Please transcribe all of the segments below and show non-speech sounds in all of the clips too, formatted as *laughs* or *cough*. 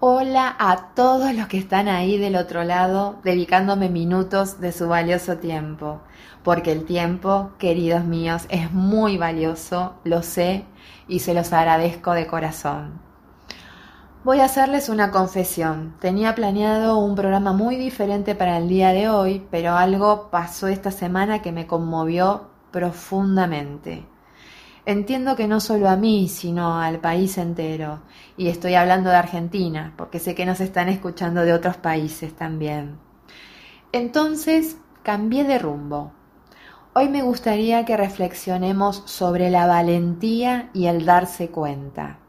Hola a todos los que están ahí del otro lado dedicándome minutos de su valioso tiempo, porque el tiempo, queridos míos, es muy valioso, lo sé y se los agradezco de corazón. Voy a hacerles una confesión. Tenía planeado un programa muy diferente para el día de hoy, pero algo pasó esta semana que me conmovió profundamente. Entiendo que no solo a mí, sino al país entero. Y estoy hablando de Argentina, porque sé que nos están escuchando de otros países también. Entonces, cambié de rumbo. Hoy me gustaría que reflexionemos sobre la valentía y el darse cuenta.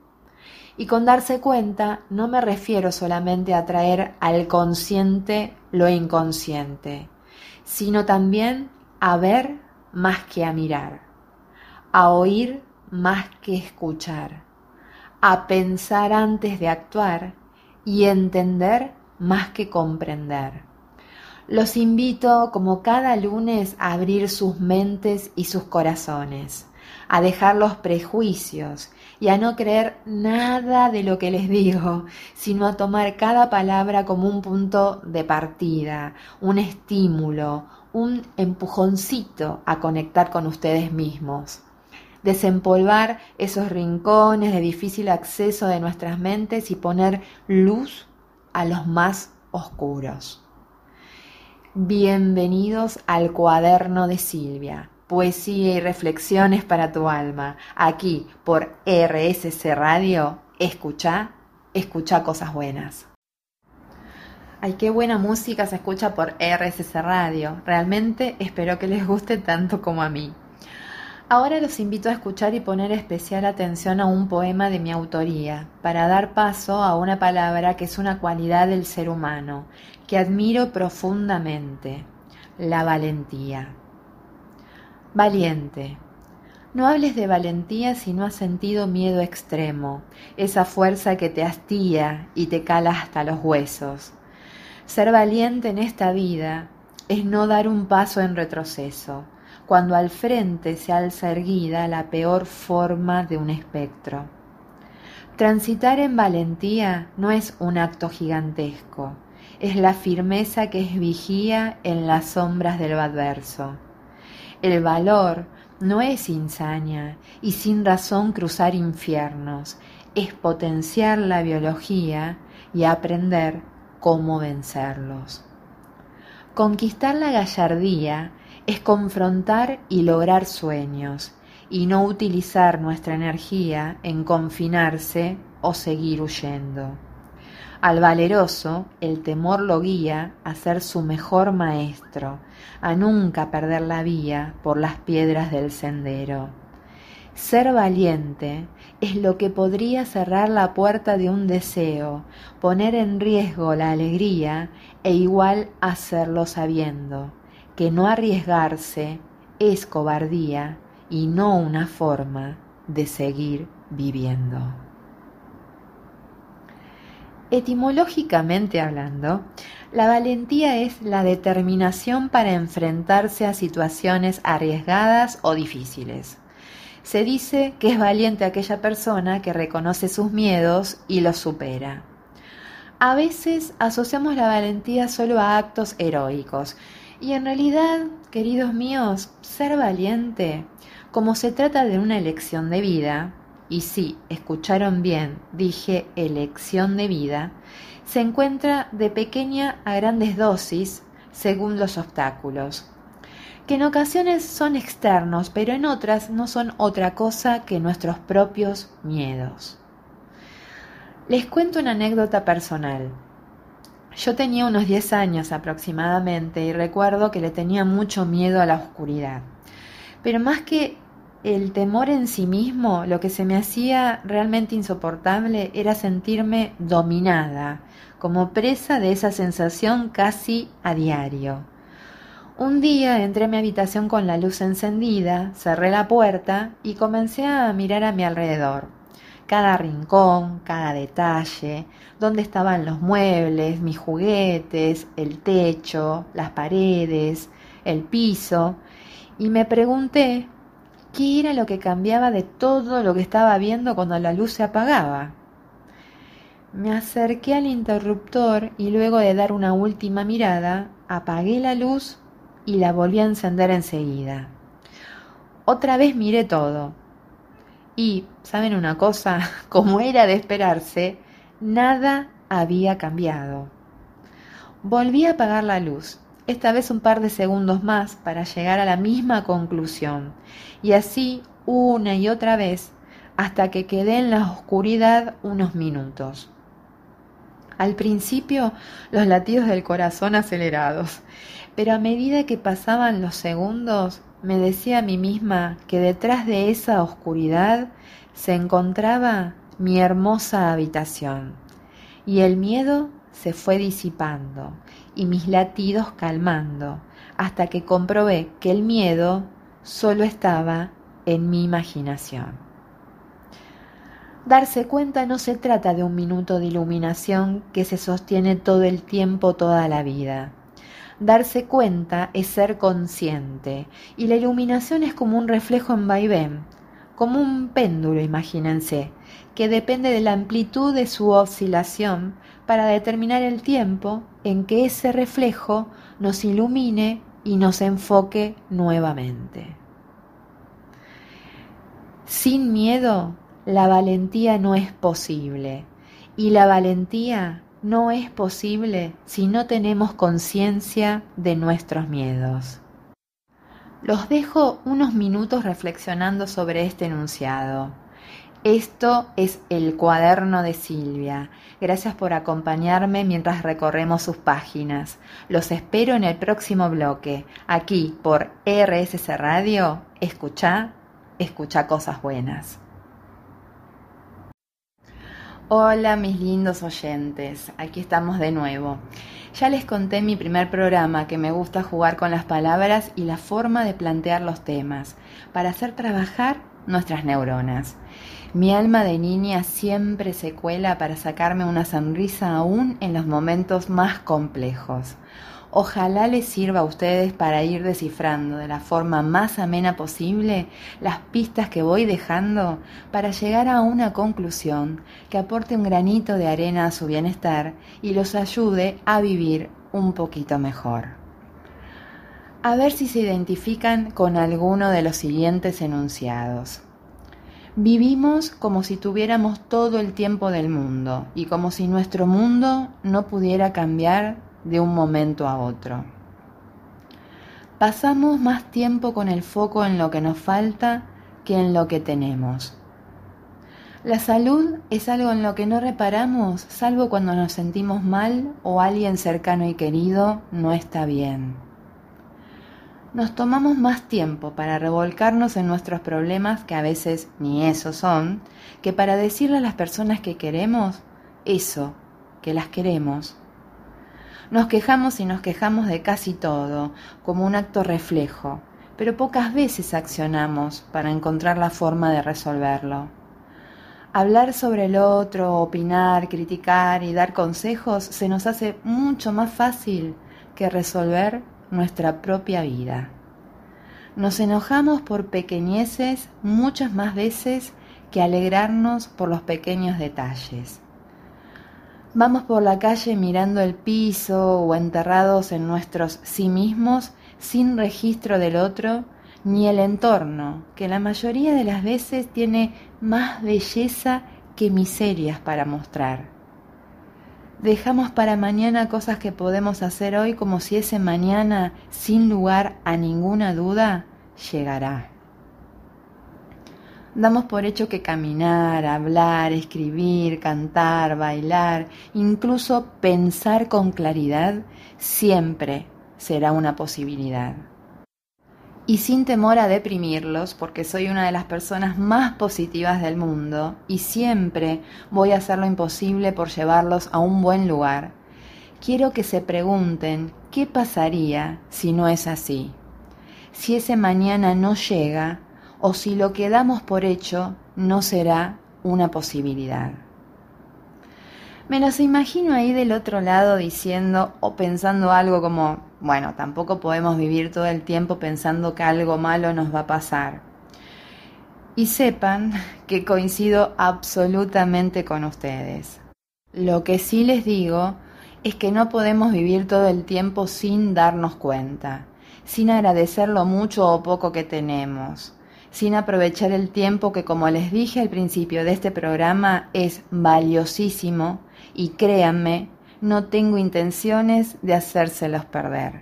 Y con darse cuenta no me refiero solamente a traer al consciente lo inconsciente, sino también a ver más que a mirar a oír más que escuchar, a pensar antes de actuar y entender más que comprender. Los invito, como cada lunes, a abrir sus mentes y sus corazones, a dejar los prejuicios y a no creer nada de lo que les digo, sino a tomar cada palabra como un punto de partida, un estímulo, un empujoncito a conectar con ustedes mismos desempolvar esos rincones de difícil acceso de nuestras mentes y poner luz a los más oscuros. Bienvenidos al cuaderno de Silvia, poesía y reflexiones para tu alma, aquí por RSC Radio, escucha, escucha cosas buenas. Ay, qué buena música se escucha por RSC Radio. Realmente espero que les guste tanto como a mí. Ahora los invito a escuchar y poner especial atención a un poema de mi autoría, para dar paso a una palabra que es una cualidad del ser humano, que admiro profundamente, la valentía. Valiente. No hables de valentía si no has sentido miedo extremo, esa fuerza que te hastía y te cala hasta los huesos. Ser valiente en esta vida es no dar un paso en retroceso, cuando al frente se alza erguida la peor forma de un espectro. Transitar en valentía no es un acto gigantesco, es la firmeza que es vigía en las sombras del adverso. El valor no es insania y sin razón cruzar infiernos, es potenciar la biología y aprender cómo vencerlos. Conquistar la gallardía es confrontar y lograr sueños y no utilizar nuestra energía en confinarse o seguir huyendo. Al valeroso el temor lo guía a ser su mejor maestro, a nunca perder la vía por las piedras del sendero. Ser valiente es lo que podría cerrar la puerta de un deseo, poner en riesgo la alegría e igual hacerlo sabiendo que no arriesgarse es cobardía y no una forma de seguir viviendo. Etimológicamente hablando, la valentía es la determinación para enfrentarse a situaciones arriesgadas o difíciles. Se dice que es valiente aquella persona que reconoce sus miedos y los supera. A veces asociamos la valentía solo a actos heroicos, y en realidad, queridos míos, ser valiente, como se trata de una elección de vida, y sí, escucharon bien, dije elección de vida, se encuentra de pequeña a grandes dosis según los obstáculos, que en ocasiones son externos, pero en otras no son otra cosa que nuestros propios miedos. Les cuento una anécdota personal. Yo tenía unos 10 años aproximadamente y recuerdo que le tenía mucho miedo a la oscuridad. Pero más que el temor en sí mismo, lo que se me hacía realmente insoportable era sentirme dominada, como presa de esa sensación casi a diario. Un día entré a mi habitación con la luz encendida, cerré la puerta y comencé a mirar a mi alrededor cada rincón, cada detalle, dónde estaban los muebles, mis juguetes, el techo, las paredes, el piso, y me pregunté qué era lo que cambiaba de todo lo que estaba viendo cuando la luz se apagaba. Me acerqué al interruptor y luego de dar una última mirada, apagué la luz y la volví a encender enseguida. Otra vez miré todo. Y, ¿saben una cosa? *laughs* Como era de esperarse, nada había cambiado. Volví a apagar la luz, esta vez un par de segundos más para llegar a la misma conclusión, y así una y otra vez hasta que quedé en la oscuridad unos minutos. Al principio los latidos del corazón acelerados, pero a medida que pasaban los segundos me decía a mí misma que detrás de esa oscuridad se encontraba mi hermosa habitación y el miedo se fue disipando y mis latidos calmando hasta que comprobé que el miedo solo estaba en mi imaginación. Darse cuenta no se trata de un minuto de iluminación que se sostiene todo el tiempo, toda la vida. Darse cuenta es ser consciente y la iluminación es como un reflejo en vaivén, como un péndulo, imagínense, que depende de la amplitud de su oscilación para determinar el tiempo en que ese reflejo nos ilumine y nos enfoque nuevamente. Sin miedo la valentía no es posible. Y la valentía no es posible si no tenemos conciencia de nuestros miedos. Los dejo unos minutos reflexionando sobre este enunciado. Esto es el cuaderno de Silvia. Gracias por acompañarme mientras recorremos sus páginas. Los espero en el próximo bloque, aquí por RSC Radio. Escucha, escucha cosas buenas. Hola mis lindos oyentes, aquí estamos de nuevo. Ya les conté mi primer programa que me gusta jugar con las palabras y la forma de plantear los temas para hacer trabajar nuestras neuronas. Mi alma de niña siempre se cuela para sacarme una sonrisa aún en los momentos más complejos. Ojalá les sirva a ustedes para ir descifrando de la forma más amena posible las pistas que voy dejando para llegar a una conclusión que aporte un granito de arena a su bienestar y los ayude a vivir un poquito mejor. A ver si se identifican con alguno de los siguientes enunciados. Vivimos como si tuviéramos todo el tiempo del mundo y como si nuestro mundo no pudiera cambiar de un momento a otro. Pasamos más tiempo con el foco en lo que nos falta que en lo que tenemos. La salud es algo en lo que no reparamos salvo cuando nos sentimos mal o alguien cercano y querido no está bien. Nos tomamos más tiempo para revolcarnos en nuestros problemas, que a veces ni eso son, que para decirle a las personas que queremos eso, que las queremos. Nos quejamos y nos quejamos de casi todo, como un acto reflejo, pero pocas veces accionamos para encontrar la forma de resolverlo. Hablar sobre el otro, opinar, criticar y dar consejos se nos hace mucho más fácil que resolver nuestra propia vida. Nos enojamos por pequeñeces muchas más veces que alegrarnos por los pequeños detalles. Vamos por la calle mirando el piso o enterrados en nuestros sí mismos sin registro del otro ni el entorno, que la mayoría de las veces tiene más belleza que miserias para mostrar. Dejamos para mañana cosas que podemos hacer hoy como si ese mañana, sin lugar a ninguna duda, llegará. Damos por hecho que caminar, hablar, escribir, cantar, bailar, incluso pensar con claridad, siempre será una posibilidad. Y sin temor a deprimirlos, porque soy una de las personas más positivas del mundo y siempre voy a hacer lo imposible por llevarlos a un buen lugar, quiero que se pregunten qué pasaría si no es así. Si ese mañana no llega, o si lo que damos por hecho no será una posibilidad. Me los imagino ahí del otro lado diciendo o pensando algo como, bueno, tampoco podemos vivir todo el tiempo pensando que algo malo nos va a pasar. Y sepan que coincido absolutamente con ustedes. Lo que sí les digo es que no podemos vivir todo el tiempo sin darnos cuenta, sin agradecer lo mucho o poco que tenemos, sin aprovechar el tiempo que, como les dije al principio de este programa, es valiosísimo y créanme, no tengo intenciones de hacérselos perder.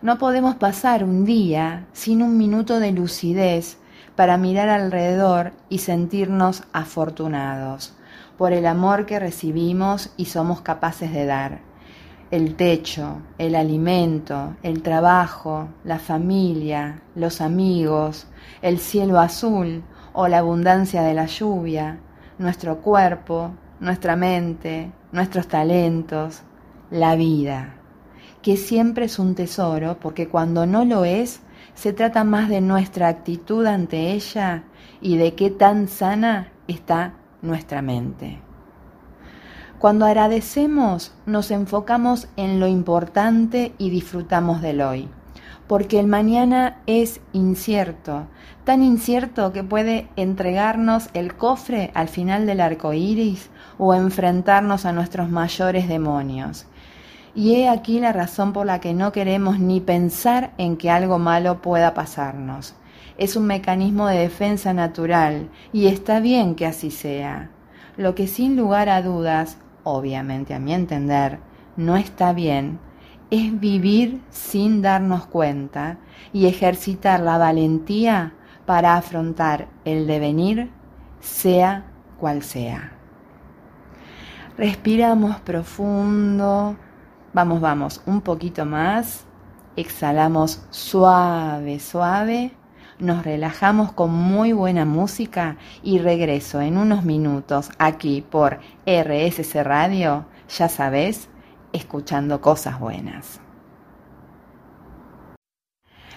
No podemos pasar un día sin un minuto de lucidez para mirar alrededor y sentirnos afortunados por el amor que recibimos y somos capaces de dar. El techo, el alimento, el trabajo, la familia, los amigos, el cielo azul o la abundancia de la lluvia, nuestro cuerpo, nuestra mente, nuestros talentos, la vida, que siempre es un tesoro porque cuando no lo es, se trata más de nuestra actitud ante ella y de qué tan sana está nuestra mente. Cuando agradecemos, nos enfocamos en lo importante y disfrutamos del hoy, porque el mañana es incierto, tan incierto que puede entregarnos el cofre al final del arco iris o enfrentarnos a nuestros mayores demonios. Y he aquí la razón por la que no queremos ni pensar en que algo malo pueda pasarnos. Es un mecanismo de defensa natural y está bien que así sea. Lo que sin lugar a dudas, obviamente a mi entender, no está bien, es vivir sin darnos cuenta y ejercitar la valentía para afrontar el devenir, sea cual sea. Respiramos profundo Vamos, vamos, un poquito más. Exhalamos suave, suave. Nos relajamos con muy buena música y regreso en unos minutos aquí por RSC Radio, ya sabes, escuchando cosas buenas.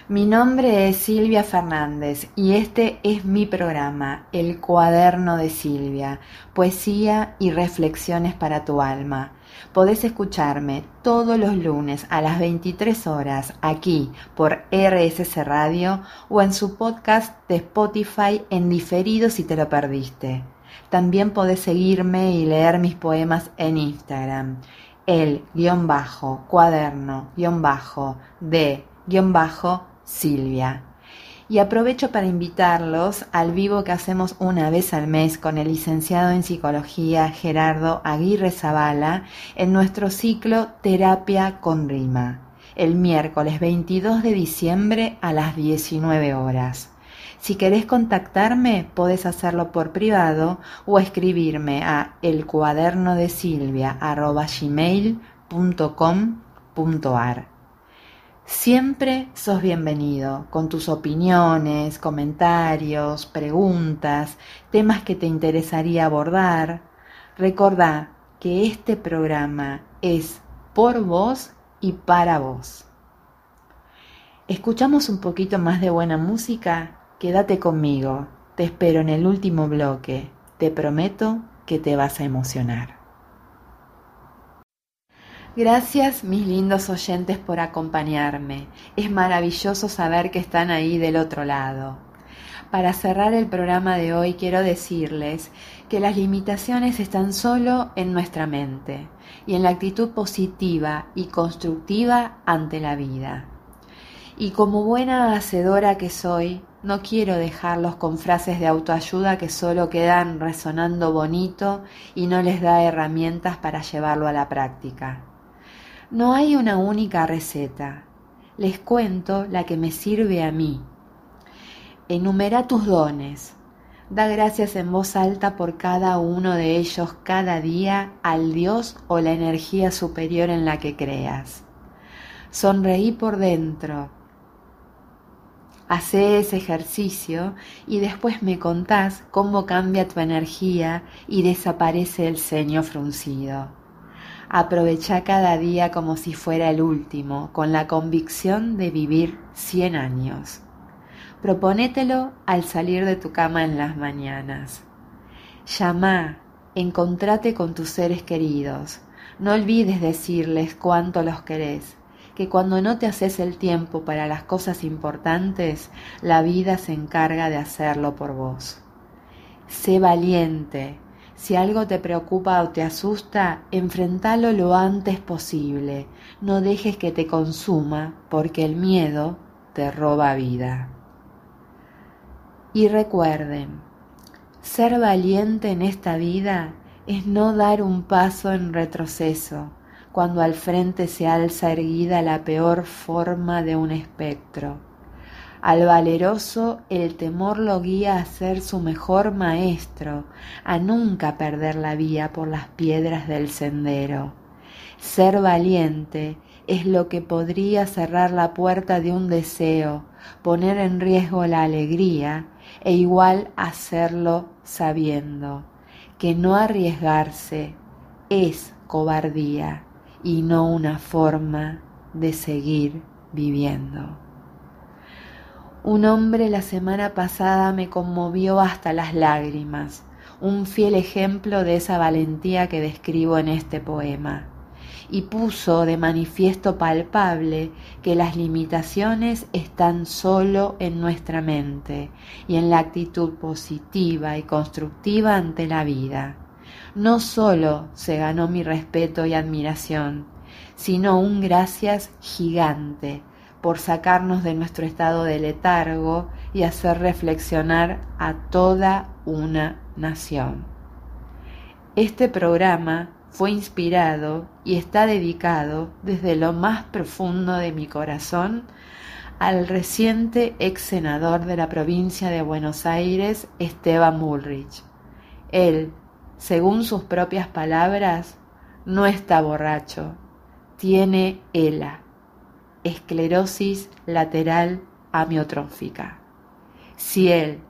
Mi nombre es Silvia Fernández y este es mi programa, El cuaderno de Silvia, poesía y reflexiones para tu alma. Podés escucharme todos los lunes a las 23 horas aquí por RSC Radio o en su podcast de Spotify en diferido si te lo perdiste. También podés seguirme y leer mis poemas en Instagram. El guion bajo cuaderno guion bajo de guion bajo Silvia. Y aprovecho para invitarlos al vivo que hacemos una vez al mes con el licenciado en psicología Gerardo Aguirre Zavala en nuestro ciclo Terapia con Rima, el miércoles 22 de diciembre a las 19 horas. Si querés contactarme, podés hacerlo por privado o escribirme a elcuadernodesilvia.gmail.com.ar. Siempre sos bienvenido con tus opiniones, comentarios, preguntas, temas que te interesaría abordar. Recordá que este programa es por vos y para vos. ¿Escuchamos un poquito más de buena música? Quédate conmigo. Te espero en el último bloque. Te prometo que te vas a emocionar. Gracias mis lindos oyentes por acompañarme. Es maravilloso saber que están ahí del otro lado. Para cerrar el programa de hoy quiero decirles que las limitaciones están solo en nuestra mente y en la actitud positiva y constructiva ante la vida. Y como buena hacedora que soy, no quiero dejarlos con frases de autoayuda que solo quedan resonando bonito y no les da herramientas para llevarlo a la práctica. No hay una única receta. Les cuento la que me sirve a mí. Enumera tus dones. Da gracias en voz alta por cada uno de ellos cada día al Dios o la energía superior en la que creas. Sonreí por dentro. Hacé ese ejercicio y después me contás cómo cambia tu energía y desaparece el ceño fruncido. Aprovecha cada día como si fuera el último, con la convicción de vivir 100 años. Proponételo al salir de tu cama en las mañanas. Llama, encontrate con tus seres queridos. No olvides decirles cuánto los querés, que cuando no te haces el tiempo para las cosas importantes, la vida se encarga de hacerlo por vos. Sé valiente, Si algo te preocupa o te asusta, enfrentalo lo antes posible. No dejes que te consuma, porque el miedo te roba vida. Y recuerden, ser valiente en esta vida es no dar un paso en retroceso cuando al frente se alza erguida la peor forma de un espectro al valeroso el temor lo guía a ser su mejor maestro, a nunca perder la vía por las piedras del sendero. Ser valiente es lo que podría cerrar la puerta de un deseo, poner en riesgo la alegría e igual hacerlo sabiendo que no arriesgarse es cobardía y no una forma de seguir viviendo. Un hombre la semana pasada me conmovió hasta las lágrimas, un fiel ejemplo de esa valentía que describo en este poema, y puso de manifiesto palpable que las limitaciones están solo en nuestra mente y en la actitud positiva y constructiva ante la vida. No solo se ganó mi respeto y admiración, sino un gracias gigante por sacarnos de nuestro estado de letargo y hacer reflexionar a toda una nación. Este programa fue inspirado y está dedicado desde lo más profundo de mi corazón al reciente ex senador de la provincia de Buenos Aires, Esteban Bullrich. Él, según sus propias palabras, no está borracho, tiene ELA esclerosis lateral amiotrófica. Si él,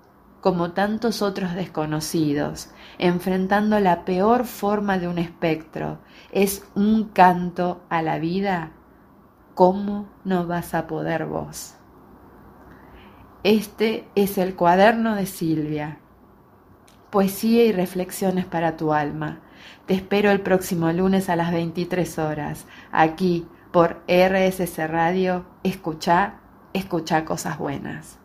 como tantos otros desconocidos, enfrentando la peor forma de un espectro, es un canto a la vida, ¿cómo no vas a poder vos? Este es el cuaderno de Silvia. Poesía y reflexiones para tu alma. Te espero el próximo lunes a las 23 horas, aquí por RSC Radio, escucha, escucha cosas buenas.